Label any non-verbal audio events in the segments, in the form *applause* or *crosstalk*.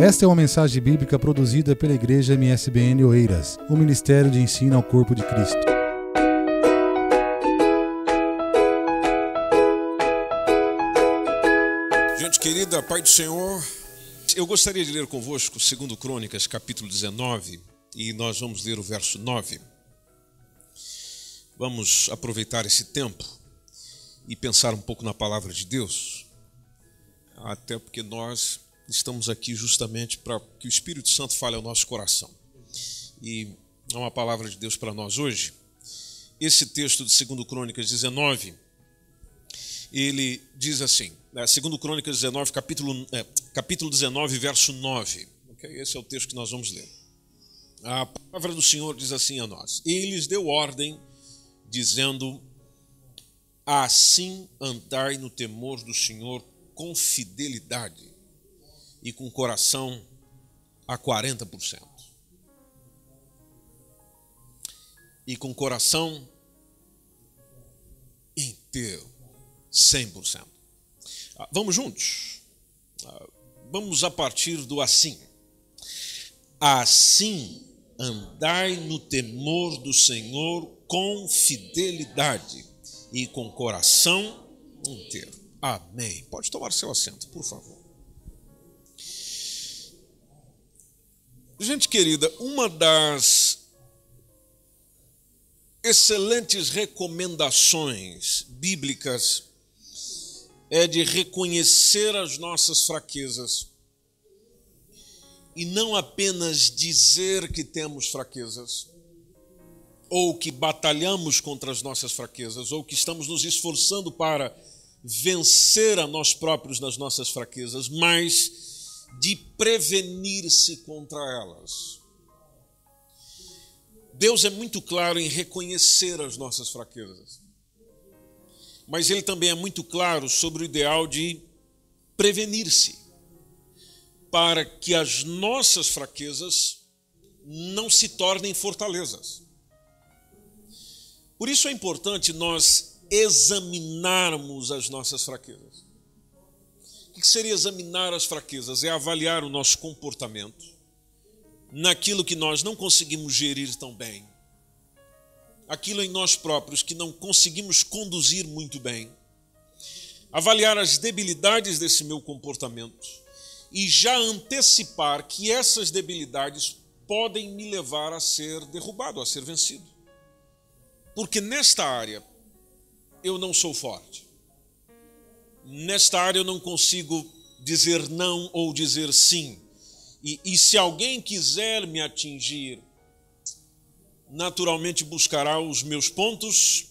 Esta é uma mensagem bíblica produzida pela Igreja MSBN Oeiras, o Ministério de Ensino ao Corpo de Cristo. Gente querida, Pai do Senhor, eu gostaria de ler convosco 2 Crônicas, capítulo 19, e nós vamos ler o verso 9. Vamos aproveitar esse tempo e pensar um pouco na palavra de Deus, até porque nós estamos aqui justamente para que o Espírito Santo fale ao nosso coração. E há uma palavra de Deus para nós hoje. Esse texto de 2 Crônicas 19, ele diz assim, né, 2 Crônicas 19, capítulo, é, capítulo 19, verso 9. Okay? Esse é o texto que nós vamos ler. A palavra do Senhor diz assim a nós: Ele lhes deu ordem, dizendo: Assim andai no temor do Senhor com fidelidade e com coração a 40%. E com coração inteiro, 100%. Ah, vamos juntos? Ah, vamos a partir do assim. Assim andai no temor do Senhor com fidelidade e com coração inteiro. Amém. Pode tomar seu assento, por favor. Gente querida, uma das excelentes recomendações bíblicas é de reconhecer as nossas fraquezas e não apenas dizer que temos fraquezas, ou que batalhamos contra as nossas fraquezas, ou que estamos nos esforçando para vencer a nós próprios nas nossas fraquezas, mas de prevenir-se contra elas. Deus é muito claro em reconhecer as nossas fraquezas, mas Ele também é muito claro sobre o ideal de prevenir-se, para que as nossas fraquezas não se tornem fortalezas. Por isso é importante nós examinarmos as nossas fraquezas. Que seria examinar as fraquezas? É avaliar o nosso comportamento naquilo que nós não conseguimos gerir tão bem, aquilo em nós próprios que não conseguimos conduzir muito bem, avaliar as debilidades desse meu comportamento e já antecipar que essas debilidades podem me levar a ser derrubado, a ser vencido. Porque nesta área eu não sou forte nesta área eu não consigo dizer não ou dizer sim. E, e se alguém quiser me atingir, naturalmente buscará os meus pontos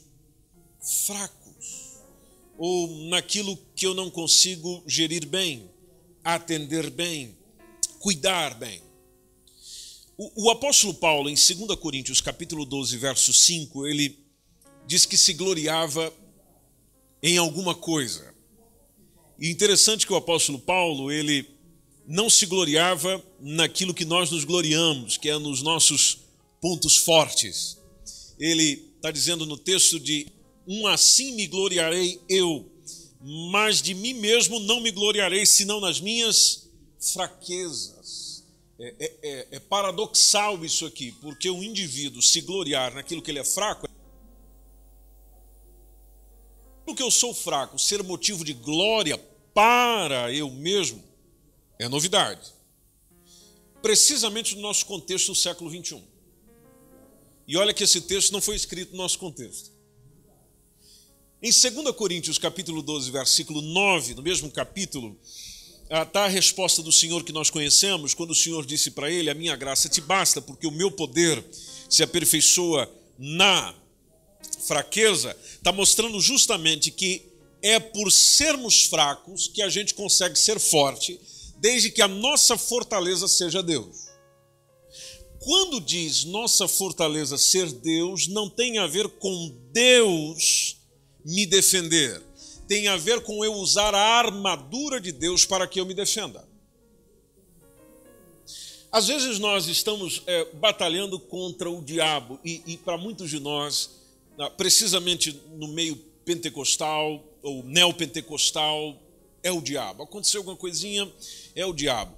fracos, ou naquilo que eu não consigo gerir bem, atender bem, cuidar bem. O, o apóstolo Paulo, em 2 Coríntios, capítulo 12, verso 5, ele diz que se gloriava em alguma coisa. E interessante que o apóstolo Paulo, ele não se gloriava naquilo que nós nos gloriamos, que é nos nossos pontos fortes. Ele está dizendo no texto de um assim me gloriarei eu, mas de mim mesmo não me gloriarei, senão nas minhas fraquezas. É, é, é, é paradoxal isso aqui, porque o indivíduo se gloriar naquilo que ele é fraco que eu sou fraco ser motivo de glória para eu mesmo é novidade. Precisamente no nosso contexto do século 21. E olha que esse texto não foi escrito no nosso contexto. Em 2 Coríntios, capítulo 12, versículo 9, no mesmo capítulo, está a resposta do Senhor que nós conhecemos, quando o Senhor disse para ele: A minha graça te basta, porque o meu poder se aperfeiçoa na fraqueza, está mostrando justamente que é por sermos fracos que a gente consegue ser forte, desde que a nossa fortaleza seja Deus. Quando diz nossa fortaleza ser Deus, não tem a ver com Deus me defender, tem a ver com eu usar a armadura de Deus para que eu me defenda. Às vezes nós estamos é, batalhando contra o diabo, e, e para muitos de nós, precisamente no meio pentecostal ou neopentecostal, é o diabo. Aconteceu alguma coisinha, é o diabo.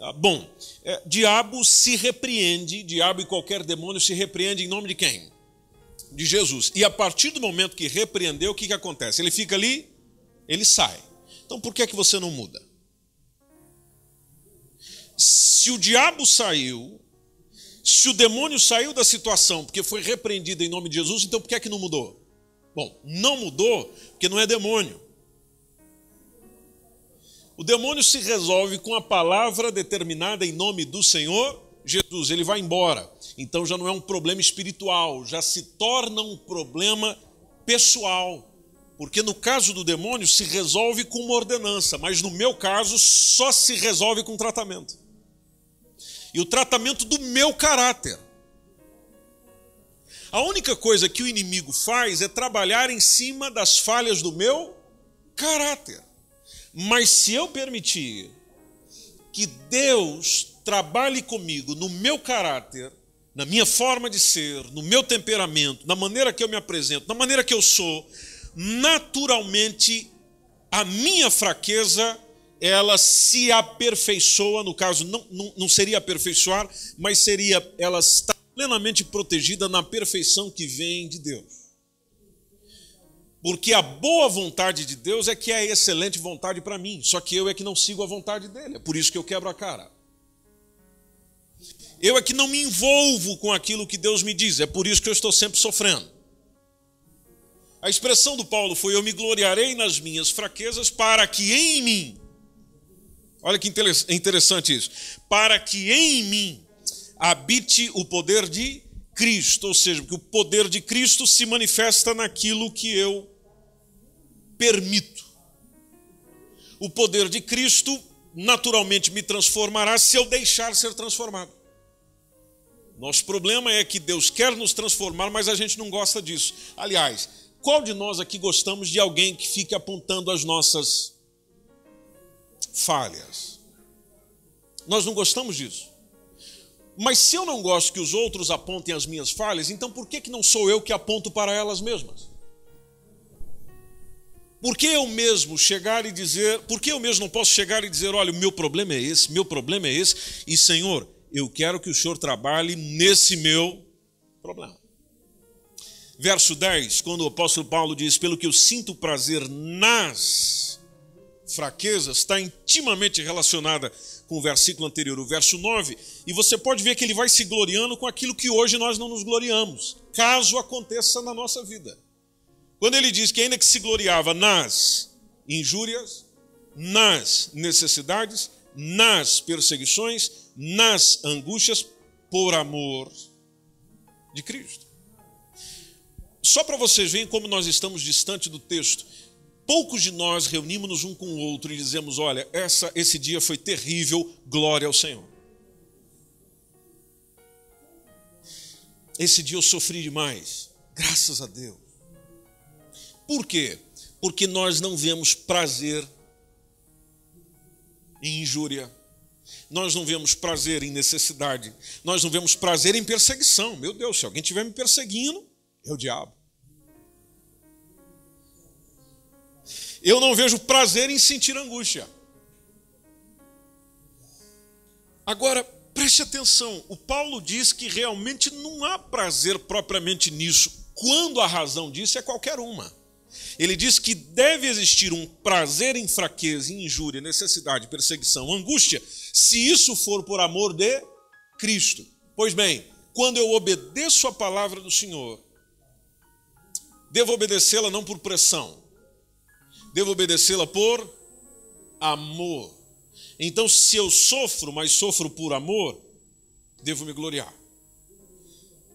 Ah, bom, é, diabo se repreende, diabo e qualquer demônio se repreende em nome de quem? De Jesus. E a partir do momento que repreendeu, o que, que acontece? Ele fica ali, ele sai. Então por que é que você não muda? Se o diabo saiu, se o demônio saiu da situação porque foi repreendido em nome de Jesus, então por que é que não mudou? Bom, não mudou porque não é demônio. O demônio se resolve com a palavra determinada em nome do Senhor Jesus, ele vai embora. Então já não é um problema espiritual, já se torna um problema pessoal. Porque no caso do demônio se resolve com uma ordenança, mas no meu caso só se resolve com tratamento. E o tratamento do meu caráter. A única coisa que o inimigo faz é trabalhar em cima das falhas do meu caráter. Mas se eu permitir que Deus trabalhe comigo no meu caráter, na minha forma de ser, no meu temperamento, na maneira que eu me apresento, na maneira que eu sou, naturalmente a minha fraqueza ela se aperfeiçoa, no caso não, não, não seria aperfeiçoar, mas seria ela está plenamente protegida na perfeição que vem de Deus. Porque a boa vontade de Deus é que é a excelente vontade para mim. Só que eu é que não sigo a vontade dele. É por isso que eu quebro a cara. Eu é que não me envolvo com aquilo que Deus me diz. É por isso que eu estou sempre sofrendo. A expressão do Paulo foi: Eu me gloriarei nas minhas fraquezas, para que em mim. Olha que interessante isso. Para que em mim habite o poder de Cristo. Ou seja, que o poder de Cristo se manifesta naquilo que eu permito. O poder de Cristo naturalmente me transformará se eu deixar ser transformado. Nosso problema é que Deus quer nos transformar, mas a gente não gosta disso. Aliás, qual de nós aqui gostamos de alguém que fique apontando as nossas falhas? Nós não gostamos disso. Mas se eu não gosto que os outros apontem as minhas falhas, então por que, que não sou eu que aponto para elas mesmas? Por que eu mesmo chegar e dizer, por que eu mesmo não posso chegar e dizer, olha, o meu problema é esse, meu problema é esse, e Senhor, eu quero que o Senhor trabalhe nesse meu problema. Verso 10, quando o apóstolo Paulo diz, pelo que eu sinto prazer nas fraquezas, está intimamente relacionada com o versículo anterior, o verso 9, e você pode ver que ele vai se gloriando com aquilo que hoje nós não nos gloriamos, caso aconteça na nossa vida. Quando ele diz que ainda que se gloriava nas injúrias, nas necessidades, nas perseguições, nas angústias, por amor de Cristo. Só para vocês verem como nós estamos distante do texto. Poucos de nós reunimos-nos um com o outro e dizemos: Olha, essa, esse dia foi terrível, glória ao Senhor. Esse dia eu sofri demais, graças a Deus. Por quê? Porque nós não vemos prazer em injúria, nós não vemos prazer em necessidade, nós não vemos prazer em perseguição. Meu Deus, se alguém estiver me perseguindo, é o diabo. Eu não vejo prazer em sentir angústia. Agora, preste atenção: o Paulo diz que realmente não há prazer propriamente nisso, quando a razão disso é qualquer uma. Ele diz que deve existir um prazer em fraqueza, em injúria, necessidade, perseguição, angústia, se isso for por amor de Cristo. Pois bem, quando eu obedeço a palavra do Senhor, devo obedecê-la não por pressão, devo obedecê-la por amor. Então, se eu sofro, mas sofro por amor, devo me gloriar.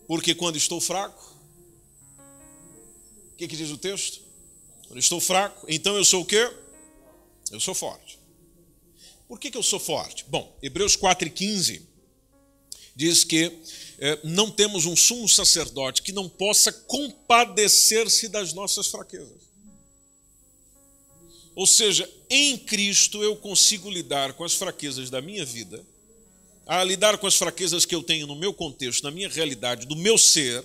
Porque quando estou fraco, o que, que diz o texto? Quando estou fraco, então eu sou o quê? Eu sou forte. Por que, que eu sou forte? Bom, Hebreus 4,15 diz que é, não temos um sumo sacerdote que não possa compadecer-se das nossas fraquezas. Ou seja, em Cristo eu consigo lidar com as fraquezas da minha vida, a lidar com as fraquezas que eu tenho no meu contexto, na minha realidade, do meu ser,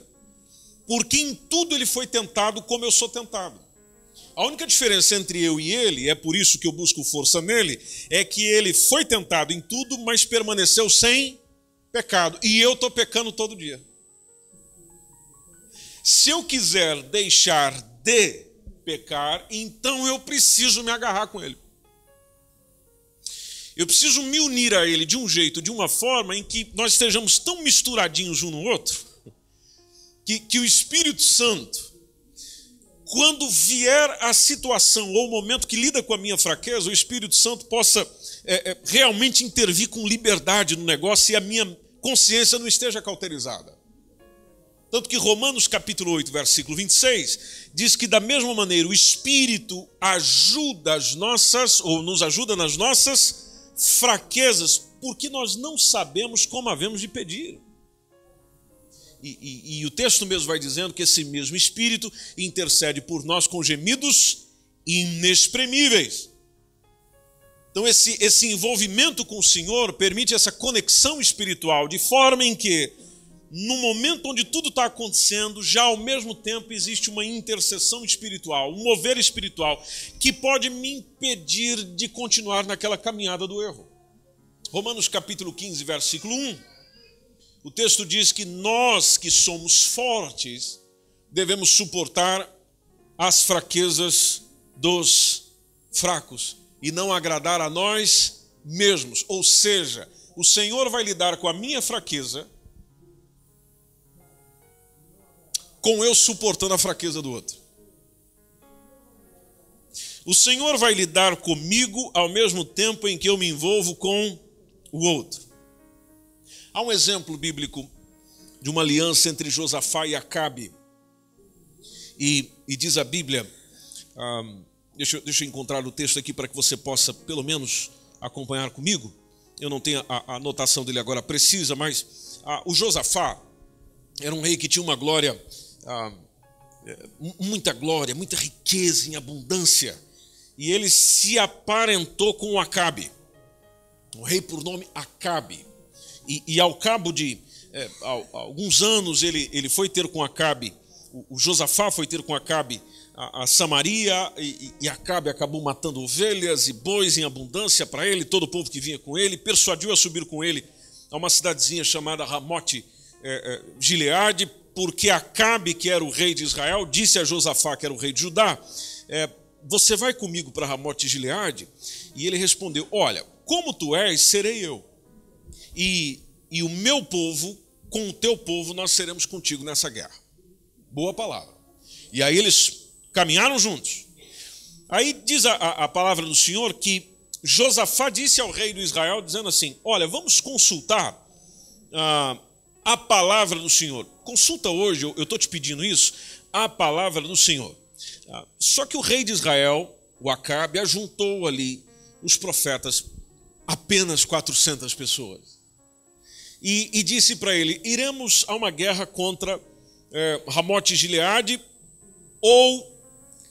porque em tudo ele foi tentado como eu sou tentado. A única diferença entre eu e ele, é por isso que eu busco força nele, é que ele foi tentado em tudo, mas permaneceu sem pecado. E eu estou pecando todo dia. Se eu quiser deixar de pecar, então eu preciso me agarrar com ele. Eu preciso me unir a ele de um jeito, de uma forma em que nós estejamos tão misturadinhos um no outro, que, que o Espírito Santo quando vier a situação ou o momento que lida com a minha fraqueza, o Espírito Santo possa é, é, realmente intervir com liberdade no negócio e a minha consciência não esteja cauterizada. Tanto que Romanos capítulo 8, versículo 26, diz que da mesma maneira o Espírito ajuda as nossas, ou nos ajuda nas nossas fraquezas, porque nós não sabemos como havemos de pedir. E, e, e, o texto mesmo vai dizendo que esse mesmo Espírito intercede por nós com gemidos inexprimíveis. Então, esse, esse envolvimento com o Senhor permite essa conexão espiritual, de forma em que, no momento onde tudo está acontecendo, já ao mesmo tempo existe uma intercessão espiritual, um mover espiritual, que pode me impedir de continuar naquela caminhada do erro. Romanos capítulo 15, versículo 1 o texto diz que nós que somos fortes devemos suportar as fraquezas dos fracos e não agradar a nós mesmos. Ou seja, o Senhor vai lidar com a minha fraqueza com eu suportando a fraqueza do outro. O Senhor vai lidar comigo ao mesmo tempo em que eu me envolvo com o outro. Há um exemplo bíblico de uma aliança entre Josafá e Acabe. E, e diz a Bíblia, deixa, deixa eu encontrar o texto aqui para que você possa, pelo menos, acompanhar comigo. Eu não tenho a, a anotação dele agora precisa, mas ah, o Josafá era um rei que tinha uma glória, ah, é, muita glória, muita riqueza em abundância. E ele se aparentou com o Acabe, um rei por nome Acabe. E, e ao cabo de é, alguns anos ele, ele foi ter com Acabe, o, o Josafá foi ter com Acabe a, a Samaria, e, e Acabe acabou matando ovelhas e bois em abundância para ele, todo o povo que vinha com ele, persuadiu a subir com ele a uma cidadezinha chamada Ramote é, é, Gileade, porque Acabe, que era o rei de Israel, disse a Josafá, que era o rei de Judá, é, você vai comigo para Ramote Gileade? E ele respondeu, olha, como tu és, serei eu e, e o meu povo com o teu povo nós seremos contigo nessa guerra. Boa palavra. E aí eles caminharam juntos. Aí diz a, a palavra do Senhor que Josafá disse ao rei do Israel, dizendo assim: Olha, vamos consultar ah, a palavra do Senhor. Consulta hoje, eu estou te pedindo isso, a palavra do Senhor. Ah, só que o rei de Israel, o Acabe, ajuntou ali os profetas, apenas 400 pessoas e, e disse para ele: Iremos a uma guerra contra é, Ramote Gileade ou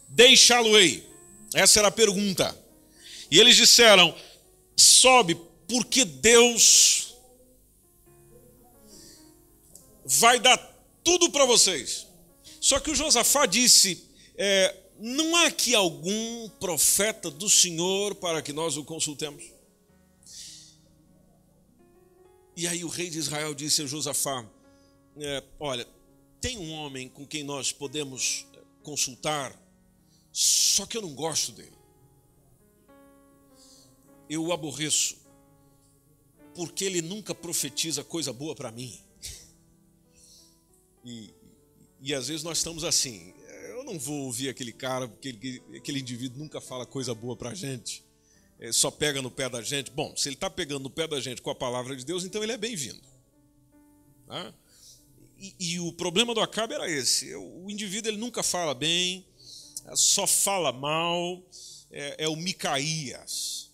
deixá-lo-ei? Essa era a pergunta. E eles disseram: Sobe, porque Deus vai dar tudo para vocês. Só que o Josafá disse: é, Não há aqui algum profeta do Senhor para que nós o consultemos? E aí o rei de Israel disse a Josafá: é, Olha, tem um homem com quem nós podemos consultar, só que eu não gosto dele. Eu o aborreço, porque ele nunca profetiza coisa boa para mim. E, e às vezes nós estamos assim: eu não vou ouvir aquele cara, porque aquele indivíduo nunca fala coisa boa para a gente só pega no pé da gente. Bom, se ele está pegando no pé da gente com a palavra de Deus, então ele é bem-vindo. Tá? E, e, o problema do Acabe era esse: o indivíduo ele nunca fala bem, só fala mal, é, é o Micaías.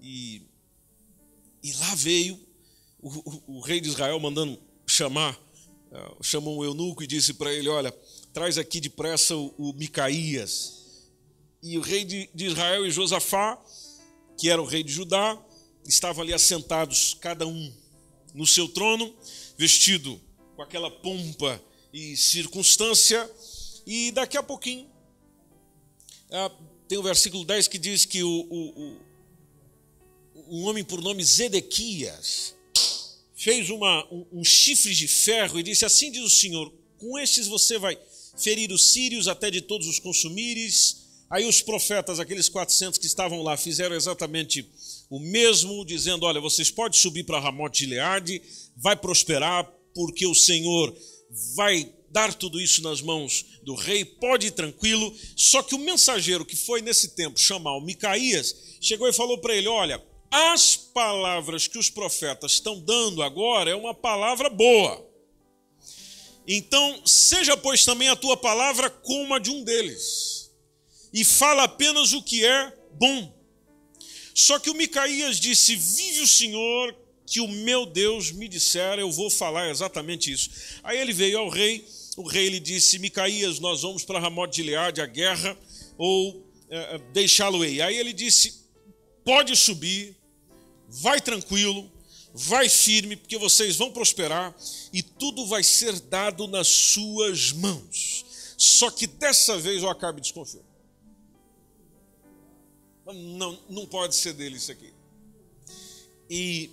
E, e lá veio o, o, o, rei de Israel mandando chamar, chamou um eunuco e disse para ele: Olha, traz aqui depressa o, o Micaías. E o rei de, Israel e Josafá, que era o rei de Judá, estavam ali assentados, cada um no seu trono, vestido com aquela pompa e circunstância, e daqui a pouquinho ah, tem o versículo 10 que diz que o, o, o, um homem por nome Zedequias fez uma, um, um chifre de ferro e disse: Assim diz o Senhor, com estes você vai ferir os sírios até de todos os consumires. Aí os profetas, aqueles 400 que estavam lá, fizeram exatamente o mesmo, dizendo: Olha, vocês podem subir para Ramote de Leade, vai prosperar, porque o Senhor vai dar tudo isso nas mãos do rei, pode ir tranquilo. Só que o mensageiro que foi nesse tempo chamar o Micaías, chegou e falou para ele: Olha, as palavras que os profetas estão dando agora é uma palavra boa. Então, seja, pois, também a tua palavra como a de um deles, e fala apenas o que é bom. Só que o Micaías disse: Vive o Senhor, que o meu Deus me dissera, eu vou falar exatamente isso. Aí ele veio ao rei, o rei lhe disse: Micaías, nós vamos para Ramote de Leade, a guerra, ou é, deixá-lo-ei. Aí ele disse: Pode subir, vai tranquilo, vai firme, porque vocês vão prosperar e tudo vai ser dado nas suas mãos. Só que dessa vez o Acabe desconfiou. Não, não pode ser dele isso aqui. E,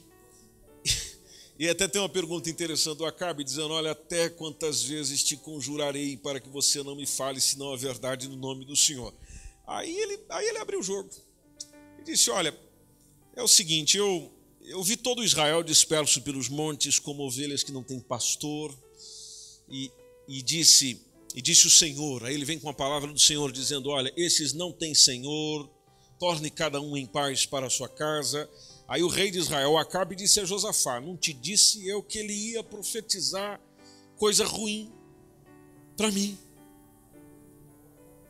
*laughs* e até tem uma pergunta interessante do Acabe, dizendo: Olha, até quantas vezes te conjurarei para que você não me fale, senão a verdade no nome do Senhor. Aí ele, aí ele abriu o jogo. E disse: Olha, é o seguinte, eu eu vi todo Israel disperso pelos montes como ovelhas que não têm pastor. E, e disse e disse o Senhor. Aí ele vem com a palavra do Senhor dizendo: Olha, esses não têm Senhor. Torne cada um em paz para a sua casa. Aí o rei de Israel Acabe disse a Josafá: Não te disse eu que ele ia profetizar coisa ruim para mim?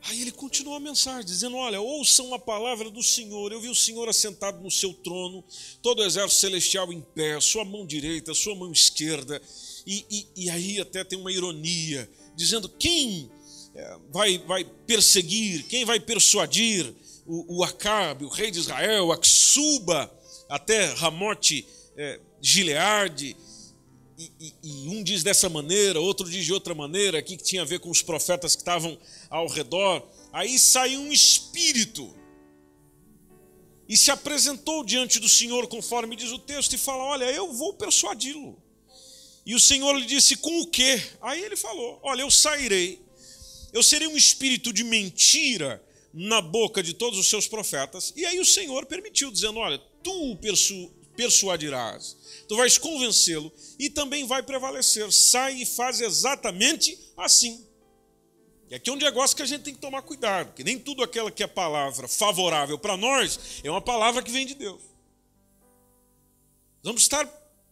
Aí ele continua a mensagem, dizendo: Olha, ouçam a palavra do Senhor. Eu vi o Senhor assentado no seu trono, todo o exército celestial em pé, sua mão direita, sua mão esquerda. E, e, e aí até tem uma ironia, dizendo: Quem é, vai, vai perseguir, quem vai persuadir o, o Acabe, o rei de Israel, a que suba até Ramote é, Gileade? E, e, e, um diz dessa maneira, outro diz de outra maneira, aqui que tinha a ver com os profetas que estavam ao redor. Aí saiu um espírito e se apresentou diante do Senhor, conforme diz o texto, e fala: Olha, eu vou persuadi-lo. E o Senhor lhe disse: Com o quê? Aí ele falou: Olha, eu sairei, eu serei um espírito de mentira na boca de todos os seus profetas. E aí o Senhor permitiu, dizendo: Olha, tu o persu persuadirás tu vais convencê-lo e também vai prevalecer. Sai e faz exatamente assim. E aqui é um negócio que a gente tem que tomar cuidado, que nem tudo aquela que é palavra favorável para nós é uma palavra que vem de Deus. Vamos estar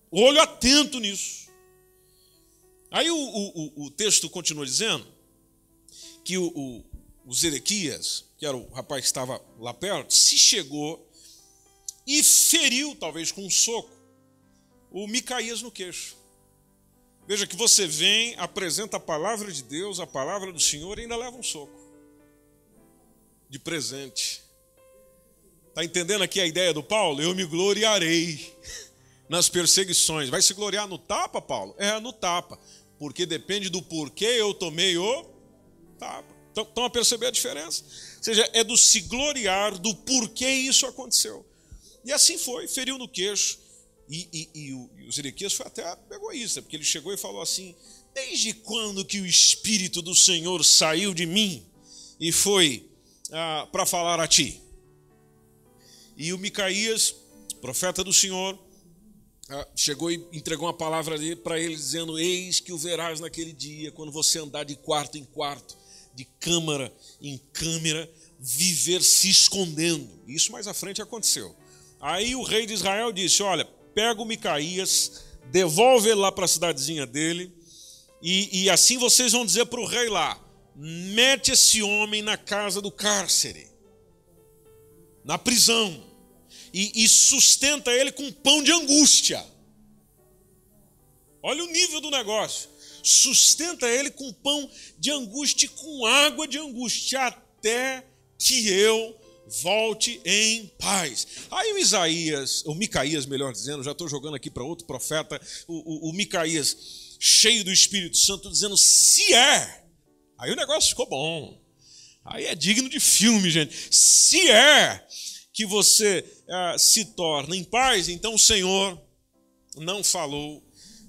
olho atento nisso. Aí o, o, o texto continua dizendo que o, o, o Zedequias, que era o rapaz que estava lá perto, se chegou e feriu, talvez com um soco, o Micaías no queixo. Veja que você vem, apresenta a palavra de Deus, a palavra do Senhor e ainda leva um soco de presente. Está entendendo aqui a ideia do Paulo? Eu me gloriarei nas perseguições. Vai se gloriar no tapa, Paulo? É, no tapa. Porque depende do porquê eu tomei o tapa. Então, estão a perceber a diferença? Ou seja, é do se gloriar do porquê isso aconteceu. E assim foi, feriu no queixo. E, e, e, o, e o Zedequias foi até egoísta, porque ele chegou e falou assim: Desde quando que o Espírito do Senhor saiu de mim e foi ah, para falar a ti? E o Micaías, profeta do Senhor, ah, chegou e entregou uma palavra para ele, dizendo: Eis que o verás naquele dia, quando você andar de quarto em quarto, de câmara em câmara, viver se escondendo. Isso mais à frente aconteceu. Aí o rei de Israel disse: Olha, pega o Micaías, devolve ele lá para a cidadezinha dele, e, e assim vocês vão dizer para o rei lá: mete esse homem na casa do cárcere, na prisão, e, e sustenta ele com pão de angústia. Olha o nível do negócio. Sustenta ele com pão de angústia com água de angústia, até que eu volte em paz. Aí o Isaías, o Micaías, melhor dizendo, já estou jogando aqui para outro profeta, o, o, o Micaías, cheio do Espírito Santo, dizendo: se é. Aí o negócio ficou bom. Aí é digno de filme, gente. Se é que você ah, se torna em paz, então o Senhor não falou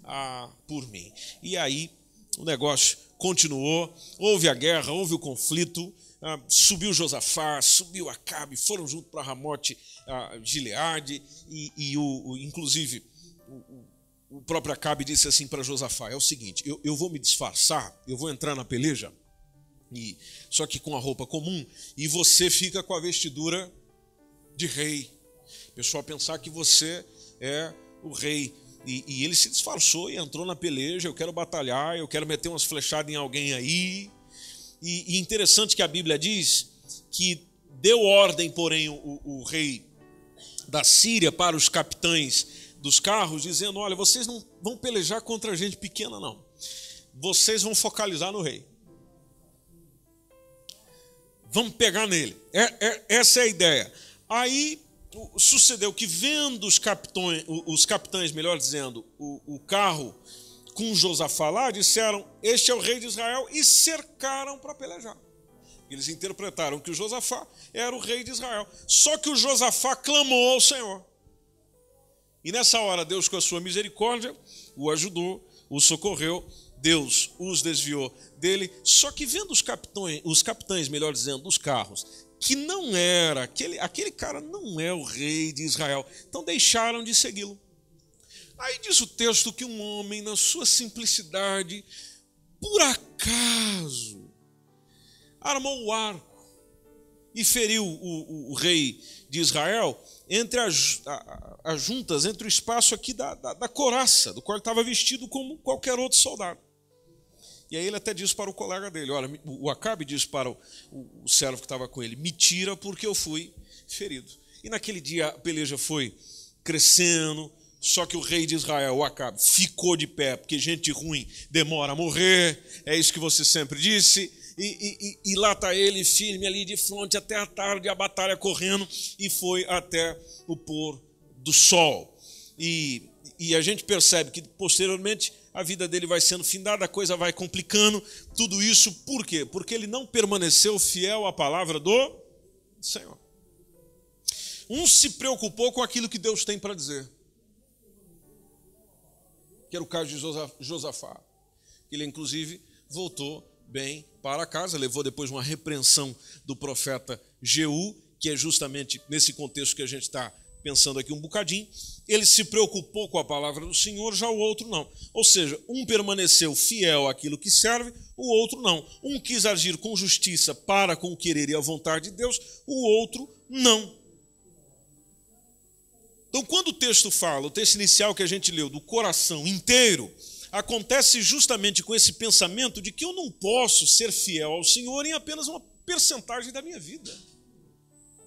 ah, por mim. E aí o negócio continuou, houve a guerra, houve o conflito, ah, subiu Josafá, subiu Acabe, foram junto para Ramote ah, Gileade, e, e o, o, inclusive o, o, próprio Acabe disse assim para Josafá: é o seguinte, eu, eu vou me disfarçar, eu vou entrar na peleja, e, só que com a roupa comum, e você fica com a vestidura de rei. O pessoal pensar que você é o rei. E, e, ele se disfarçou e entrou na peleja. Eu quero batalhar, eu quero meter umas flechadas em alguém aí. E, e interessante que a Bíblia diz que deu ordem, porém, o, o rei da Síria para os capitães dos carros, dizendo: Olha, vocês não vão pelejar contra gente pequena, não. Vocês vão focalizar no rei. Vamos pegar nele. É, é, essa é a ideia. Aí sucedeu que, vendo os capitães, os capitães melhor dizendo, o, o carro com Josafá lá, disseram: Este é o rei de Israel, e cercaram para pelejar. Eles interpretaram que o Josafá era o rei de Israel. Só que o Josafá clamou ao Senhor. E nessa hora, Deus, com a sua misericórdia, o ajudou, o socorreu, Deus os desviou dele. Só que vendo os capitães, os capitães, melhor dizendo, dos carros, que não era, aquele, aquele cara não é o rei de Israel. Então deixaram de segui-lo. Aí diz o texto que um homem, na sua simplicidade, por acaso, armou o arco e feriu o, o, o rei de Israel entre as, as, juntas, entre o espaço aqui da, da, da coraça, do qual ele estava vestido como qualquer outro soldado. E aí ele até diz para o colega dele: Olha, o Acabe diz para o, o, o servo que estava com ele: Me tira porque eu fui ferido. E naquele dia a peleja foi crescendo, só que o rei de Israel, Acabe, ficou de pé, porque gente ruim demora a morrer, é isso que você sempre disse. E, e, e lá está ele firme ali de frente até a tarde, a batalha correndo, e foi até o pôr do sol. E, e a gente percebe que posteriormente a vida dele vai sendo findada, a coisa vai complicando. Tudo isso por quê? Porque ele não permaneceu fiel à palavra do Senhor. Um se preocupou com aquilo que Deus tem para dizer. Que era o caso de Josafá. Ele, inclusive, voltou bem para casa, levou depois uma repreensão do profeta Jeú, que é justamente nesse contexto que a gente está pensando aqui um bocadinho, ele se preocupou com a palavra do Senhor, já o outro não. Ou seja, um permaneceu fiel àquilo que serve, o outro não. Um quis agir com justiça para com o querer e a vontade de Deus, o outro não. Então, quando o texto fala, o texto inicial que a gente leu, do coração inteiro, acontece justamente com esse pensamento de que eu não posso ser fiel ao Senhor em apenas uma percentagem da minha vida.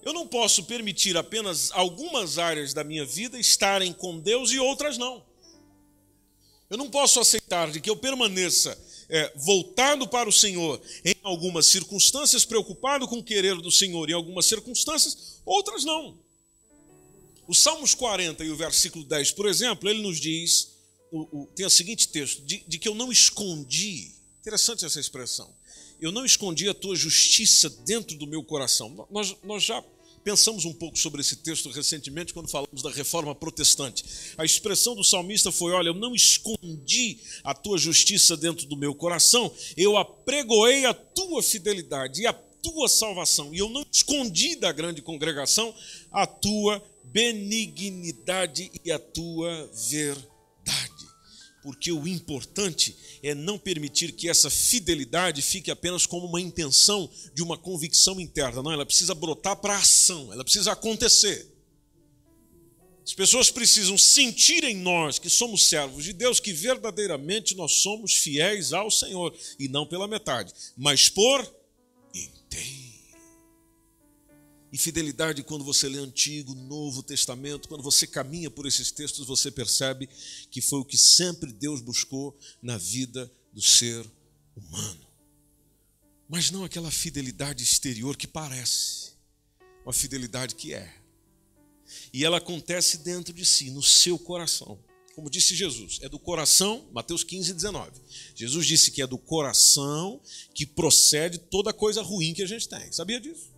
Eu não posso permitir apenas algumas áreas da minha vida estarem com Deus e outras não. Eu não posso aceitar de que eu permaneça é, voltado para o Senhor em algumas circunstâncias, preocupado com o querer do Senhor em algumas circunstâncias, outras não. O Salmos 40 e o versículo 10, por exemplo, ele nos diz, o, o, tem o seguinte texto, de, de que eu não escondi, interessante essa expressão, eu não escondi a tua justiça dentro do meu coração. Nós, nós já Pensamos um pouco sobre esse texto recentemente quando falamos da reforma protestante. A expressão do salmista foi: Olha, eu não escondi a tua justiça dentro do meu coração, eu apregoei a tua fidelidade e a tua salvação, e eu não escondi da grande congregação a tua benignidade e a tua verdade porque o importante é não permitir que essa fidelidade fique apenas como uma intenção de uma convicção interna. Não, ela precisa brotar para ação, ela precisa acontecer. As pessoas precisam sentir em nós que somos servos de Deus, que verdadeiramente nós somos fiéis ao Senhor, e não pela metade, mas por E fidelidade, quando você lê Antigo, Novo Testamento, quando você caminha por esses textos, você percebe que foi o que sempre Deus buscou na vida do ser humano. Mas não aquela fidelidade exterior que parece, uma fidelidade que é. E ela acontece dentro de si, no seu coração. como disse Jesus, é do coração, Mateus 15, 19. Jesus disse que é do coração que procede toda coisa ruim que a gente tem. Sabia disso?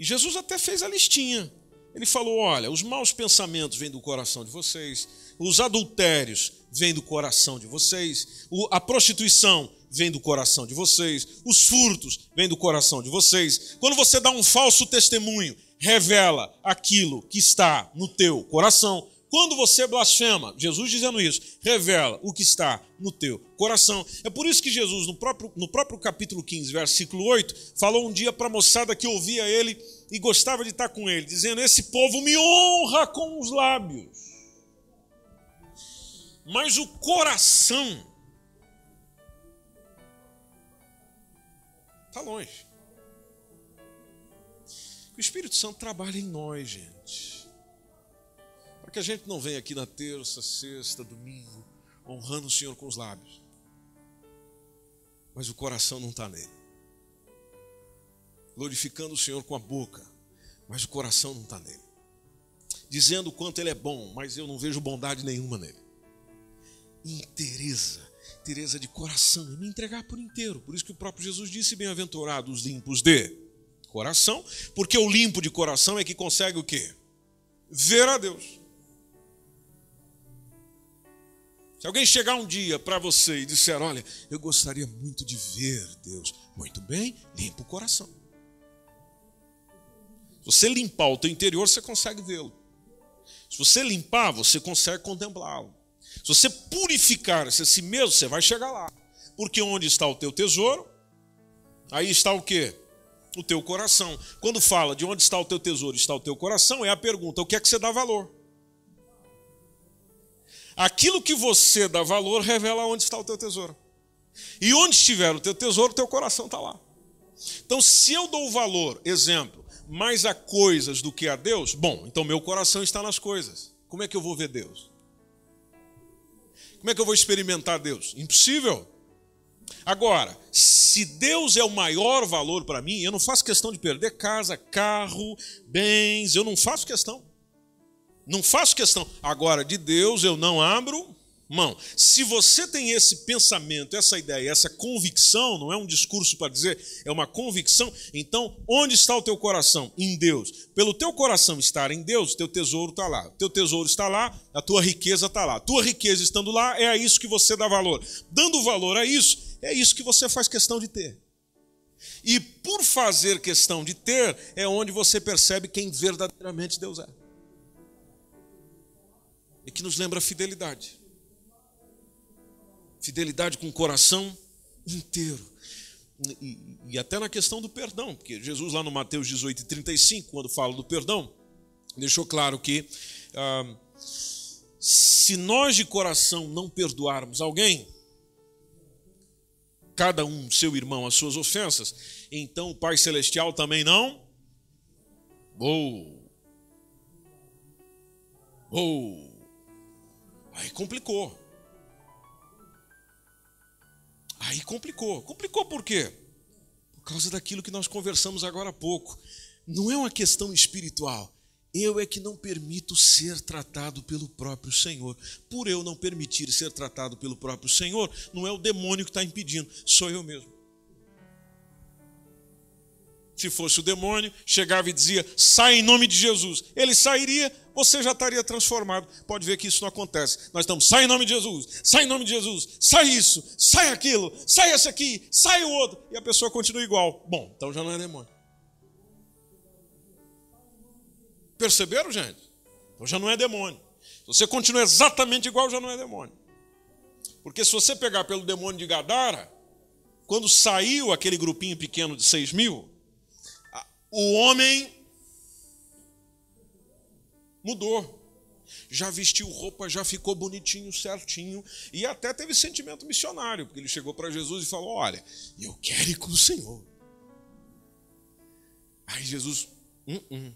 E Jesus até fez a listinha. Ele falou: olha, os maus pensamentos vêm do coração de vocês, os adultérios vêm do coração de vocês, a prostituição vem do coração de vocês, os furtos vêm do coração de vocês. Quando você dá um falso testemunho, revela aquilo que está no teu coração. Quando você blasfema, Jesus dizendo isso, revela o que está no teu coração. É por isso que Jesus, no próprio, no próprio capítulo 15, versículo 8, falou um dia para a moçada que ouvia ele e gostava de estar com ele, dizendo: Esse povo me honra com os lábios, mas o coração está longe. O Espírito Santo trabalha em nós, gente. Para que a gente não venha aqui na terça, sexta, domingo, honrando o Senhor com os lábios, mas o coração não está nele glorificando o Senhor com a boca, mas o coração não está nele. Dizendo o quanto ele é bom, mas eu não vejo bondade nenhuma nele. Interesa, interesa de coração, e me entregar por inteiro. Por isso que o próprio Jesus disse: Bem-aventurados os limpos de coração, porque o limpo de coração é que consegue o quê? Ver a Deus. Se alguém chegar um dia para você e disser: Olha, eu gostaria muito de ver Deus, muito bem, limpa o coração. Se você limpar o teu interior, você consegue vê-lo. Se você limpar, você consegue contemplá-lo. Se você purificar a si mesmo, você vai chegar lá. Porque onde está o teu tesouro, aí está o quê? O teu coração. Quando fala de onde está o teu tesouro, está o teu coração, é a pergunta: o que é que você dá valor? Aquilo que você dá valor revela onde está o teu tesouro. E onde estiver o teu tesouro, o teu coração está lá. Então, se eu dou valor, exemplo, mais a coisas do que a Deus, bom, então meu coração está nas coisas. Como é que eu vou ver Deus? Como é que eu vou experimentar Deus? Impossível. Agora, se Deus é o maior valor para mim, eu não faço questão de perder casa, carro, bens, eu não faço questão. Não faço questão. Agora, de Deus eu não abro mão. Se você tem esse pensamento, essa ideia, essa convicção, não é um discurso para dizer, é uma convicção, então onde está o teu coração? Em Deus. Pelo teu coração estar em Deus, teu tesouro está lá. Teu tesouro está lá, a tua riqueza está lá. Tua riqueza estando lá, é a isso que você dá valor. Dando valor a isso, é isso que você faz questão de ter. E por fazer questão de ter, é onde você percebe quem verdadeiramente Deus é. E que nos lembra a fidelidade fidelidade com o coração inteiro. E, e, até na questão do perdão, porque Jesus, lá no Mateus 18, 35, quando fala do perdão, deixou claro que ah, se nós de coração não perdoarmos alguém, cada um seu irmão as suas ofensas, então o Pai Celestial também não. Ou. Ou. Aí complicou. Aí complicou. Complicou por quê? Por causa daquilo que nós conversamos agora há pouco. Não é uma questão espiritual. Eu é que não permito ser tratado pelo próprio Senhor. Por eu não permitir ser tratado pelo próprio Senhor, não é o demônio que está impedindo, sou eu mesmo. Se fosse o demônio, chegava e dizia: sai em nome de Jesus. Ele sairia, você já estaria transformado. Pode ver que isso não acontece. Nós estamos, sai em nome de Jesus, sai em nome de Jesus, sai isso, sai aquilo, sai esse aqui, sai o outro. E a pessoa continua igual. Bom, então já não é demônio. Perceberam, gente? Então já não é demônio. Se você continua exatamente igual, já não é demônio. Porque se você pegar pelo demônio de Gadara, quando saiu aquele grupinho pequeno de seis mil, o homem mudou. Já vestiu roupa, já ficou bonitinho, certinho, e até teve sentimento missionário, porque ele chegou para Jesus e falou: Olha, eu quero ir com o Senhor. Aí Jesus, hum.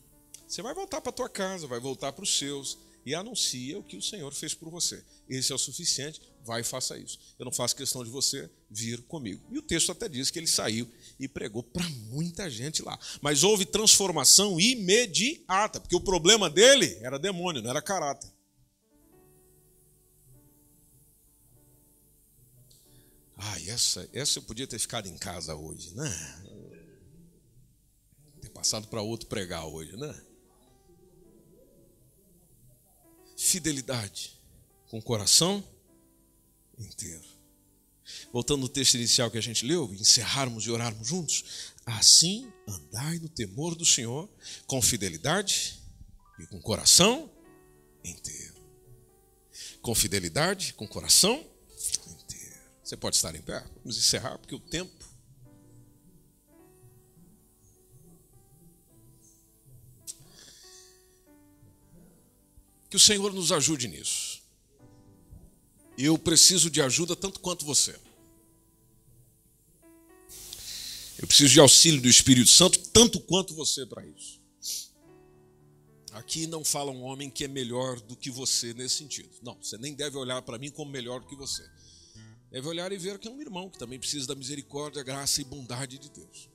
você vai voltar para tua casa, vai voltar para os seus, e anuncia o que o Senhor fez por você. Esse é o suficiente, vai e faça isso. Eu não faço questão de você vir comigo. E o texto até diz que ele saiu e pregou para muita gente lá. Mas houve transformação imediata, porque o problema dele era demônio, não era caráter. Ah, essa, essa eu podia ter ficado em casa hoje, né? Ter passado para outro pregar hoje, né? Fidelidade com o coração inteiro. Voltando no texto inicial que a gente leu, encerrarmos e orarmos juntos. Assim andai no temor do Senhor, com fidelidade e com coração inteiro. Com fidelidade, com coração inteiro. Você pode estar em pé? Vamos encerrar, porque o tempo. Que o Senhor nos ajude nisso. Eu preciso de ajuda tanto quanto você. Eu preciso de auxílio do Espírito Santo tanto quanto você para isso. Aqui não fala um homem que é melhor do que você nesse sentido. Não, você nem deve olhar para mim como melhor do que você. Deve olhar e ver que é um irmão que também precisa da misericórdia, graça e bondade de Deus.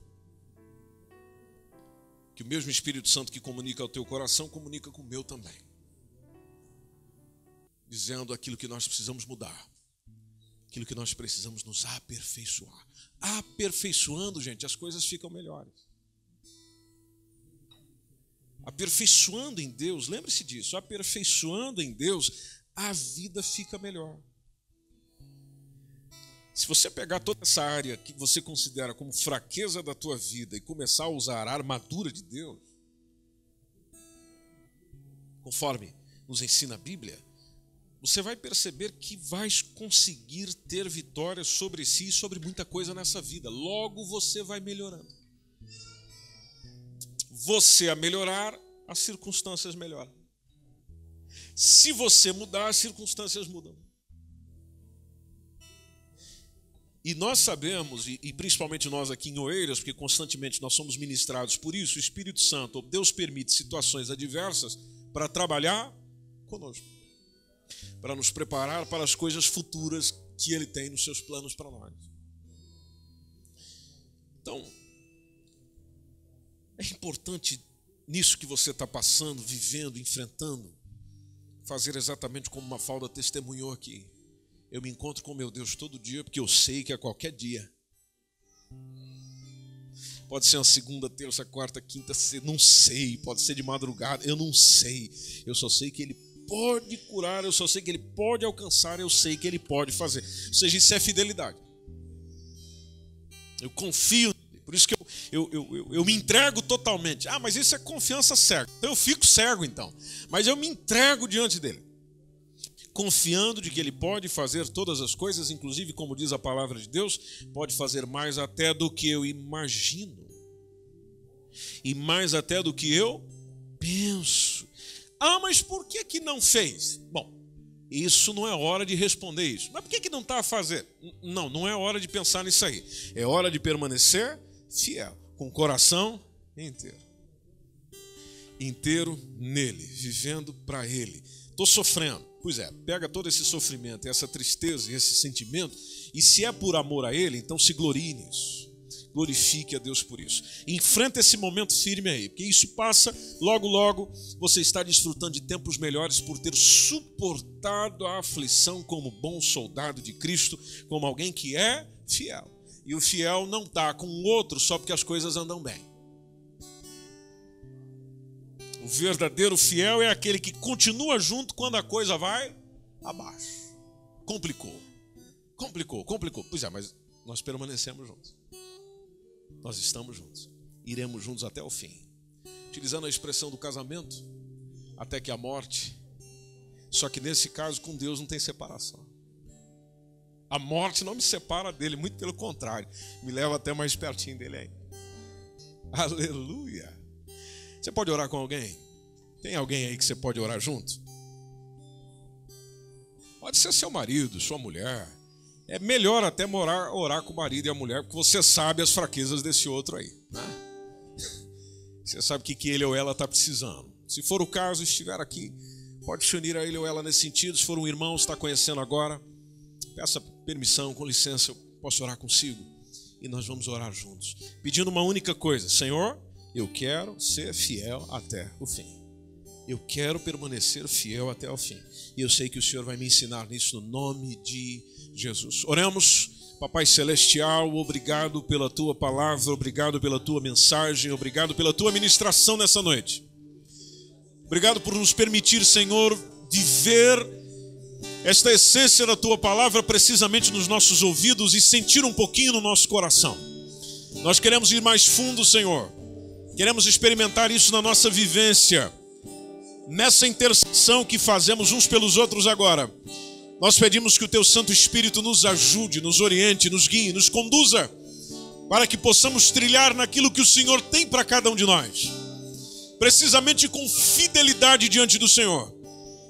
Que o mesmo Espírito Santo que comunica ao teu coração comunica com o meu também dizendo aquilo que nós precisamos mudar, aquilo que nós precisamos nos aperfeiçoar. Aperfeiçoando, gente, as coisas ficam melhores. Aperfeiçoando em Deus, lembre-se disso, aperfeiçoando em Deus, a vida fica melhor. Se você pegar toda essa área que você considera como fraqueza da tua vida e começar a usar a armadura de Deus, conforme nos ensina a Bíblia, você vai perceber que vais conseguir ter vitória sobre si e sobre muita coisa nessa vida. Logo você vai melhorando. Você a melhorar, as circunstâncias melhoram. Se você mudar, as circunstâncias mudam. E nós sabemos, e, principalmente nós aqui em Oeiras, porque constantemente nós somos ministrados por isso, o Espírito Santo, Deus permite situações adversas para trabalhar conosco para nos preparar para as coisas futuras que Ele tem nos seus planos para nós. Então, é importante nisso que você está passando, vivendo, enfrentando, fazer exatamente como uma falda testemunhou aqui. Eu me encontro com meu Deus todo dia, porque eu sei que a qualquer dia. Pode ser uma segunda, terça, quarta, quinta, não sei. Pode ser de madrugada, eu não sei. Eu só sei que Ele pode curar, eu só sei que Ele pode alcançar, eu sei que Ele pode fazer. Ou seja, isso é fidelidade. Eu confio por isso que eu, eu, eu, eu, eu me entrego totalmente. Ah, mas isso é confiança cega. Então eu fico cego então. Mas eu me entrego diante dele. Confiando de que ele pode fazer todas as coisas, inclusive, como diz a palavra de Deus, pode fazer mais até do que eu imagino. E mais até do que eu penso. Ah, mas por que, que não fez? Bom, isso não é hora de responder isso. Mas por que, que não está a fazer? Não, não é hora de pensar nisso aí. É hora de permanecer fiel, com o coração inteiro. Inteiro nele, vivendo para ele. Estou sofrendo. Pois é, pega todo esse sofrimento, essa tristeza esse sentimento, e se é por amor a ele, então se glorie nisso glorifique a Deus por isso. Enfrenta esse momento firme aí, porque isso passa, logo, logo você está desfrutando de tempos melhores por ter suportado a aflição como bom soldado de Cristo, como alguém que é fiel. E o fiel não está com o outro só porque as coisas andam bem. O verdadeiro fiel é aquele que continua junto quando a coisa vai abaixo. Complicou. Complicou, complicou. Pois é, mas nós permanecemos juntos nós estamos juntos. Iremos juntos até o fim. Utilizando a expressão do casamento, até que a morte. Só que nesse caso, com Deus não tem separação. A morte não me separa dele, muito pelo contrário, me leva até mais pertinho dele aí. Aleluia. Você pode orar com alguém? Tem alguém aí que você pode orar junto? Pode ser seu marido, sua mulher, é melhor até morar, orar com o marido e a mulher, porque você sabe as fraquezas desse outro aí. Né? Você sabe o que, ele ou ela está precisando. Se for o caso, estiver aqui, pode se unir a ele ou ela nesse sentido. Se for um irmão, está conhecendo agora, peça permissão, com licença, eu posso orar consigo. E nós vamos orar juntos, pedindo uma única coisa: Senhor, eu quero ser fiel até o fim. Eu quero permanecer fiel até o fim. E eu sei que o Senhor vai me ensinar nisso no nome de Jesus. Oremos Papai Celestial, obrigado pela tua palavra, obrigado pela tua mensagem, obrigado pela tua ministração nessa noite. Obrigado por nos permitir, Senhor, viver esta essência da tua palavra precisamente nos nossos ouvidos e sentir um pouquinho no nosso coração. Nós queremos ir mais fundo, Senhor. Queremos experimentar isso na nossa vivência, nessa intercessão que fazemos uns pelos outros agora. Nós pedimos que o teu Santo Espírito nos ajude, nos oriente, nos guie, nos conduza, para que possamos trilhar naquilo que o Senhor tem para cada um de nós, precisamente com fidelidade diante do Senhor.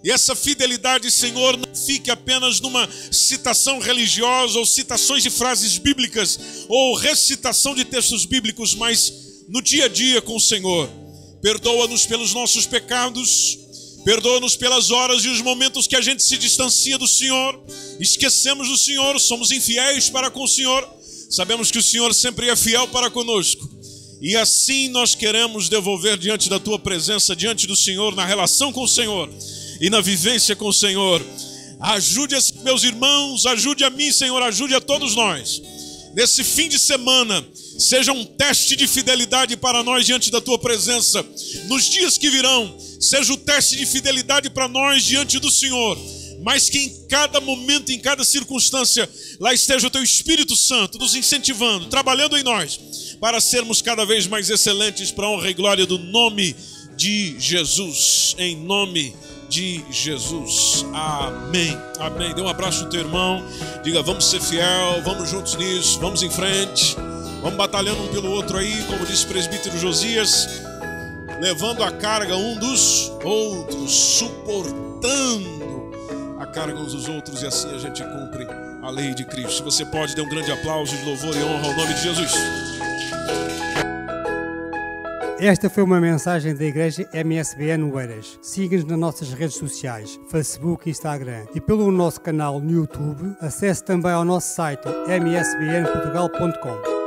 E essa fidelidade, Senhor, não fique apenas numa citação religiosa ou citações de frases bíblicas ou recitação de textos bíblicos, mas no dia a dia com o Senhor. Perdoa-nos pelos nossos pecados, Perdoa-nos pelas horas e os momentos que a gente se distancia do Senhor, esquecemos do Senhor, somos infiéis para com o Senhor. Sabemos que o Senhor sempre é fiel para conosco. E assim nós queremos devolver diante da tua presença, diante do Senhor, na relação com o Senhor e na vivência com o Senhor. Ajude meus irmãos, ajude a mim, Senhor, ajude a todos nós. Nesse fim de semana, seja um teste de fidelidade para nós diante da tua presença. Nos dias que virão, seja o teste de fidelidade para nós diante do Senhor, mas que em cada momento, em cada circunstância, lá esteja o teu Espírito Santo nos incentivando, trabalhando em nós, para sermos cada vez mais excelentes para a honra e glória do nome de Jesus, em nome de Jesus. Amém. Amém. Dê um abraço no teu irmão. Diga, vamos ser fiel, vamos juntos nisso, vamos em frente. Vamos batalhando um pelo outro aí, como disse o presbítero Josias levando a carga um dos outros, suportando a carga uns dos outros, e assim a gente cumpre a lei de Cristo. Se você pode, dê um grande aplauso de louvor e honra ao nome de Jesus. Esta foi uma mensagem da Igreja MSBN Oeiras. Siga-nos nas nossas redes sociais, Facebook e Instagram. E pelo nosso canal no YouTube, acesse também ao nosso site msbnportugal.com.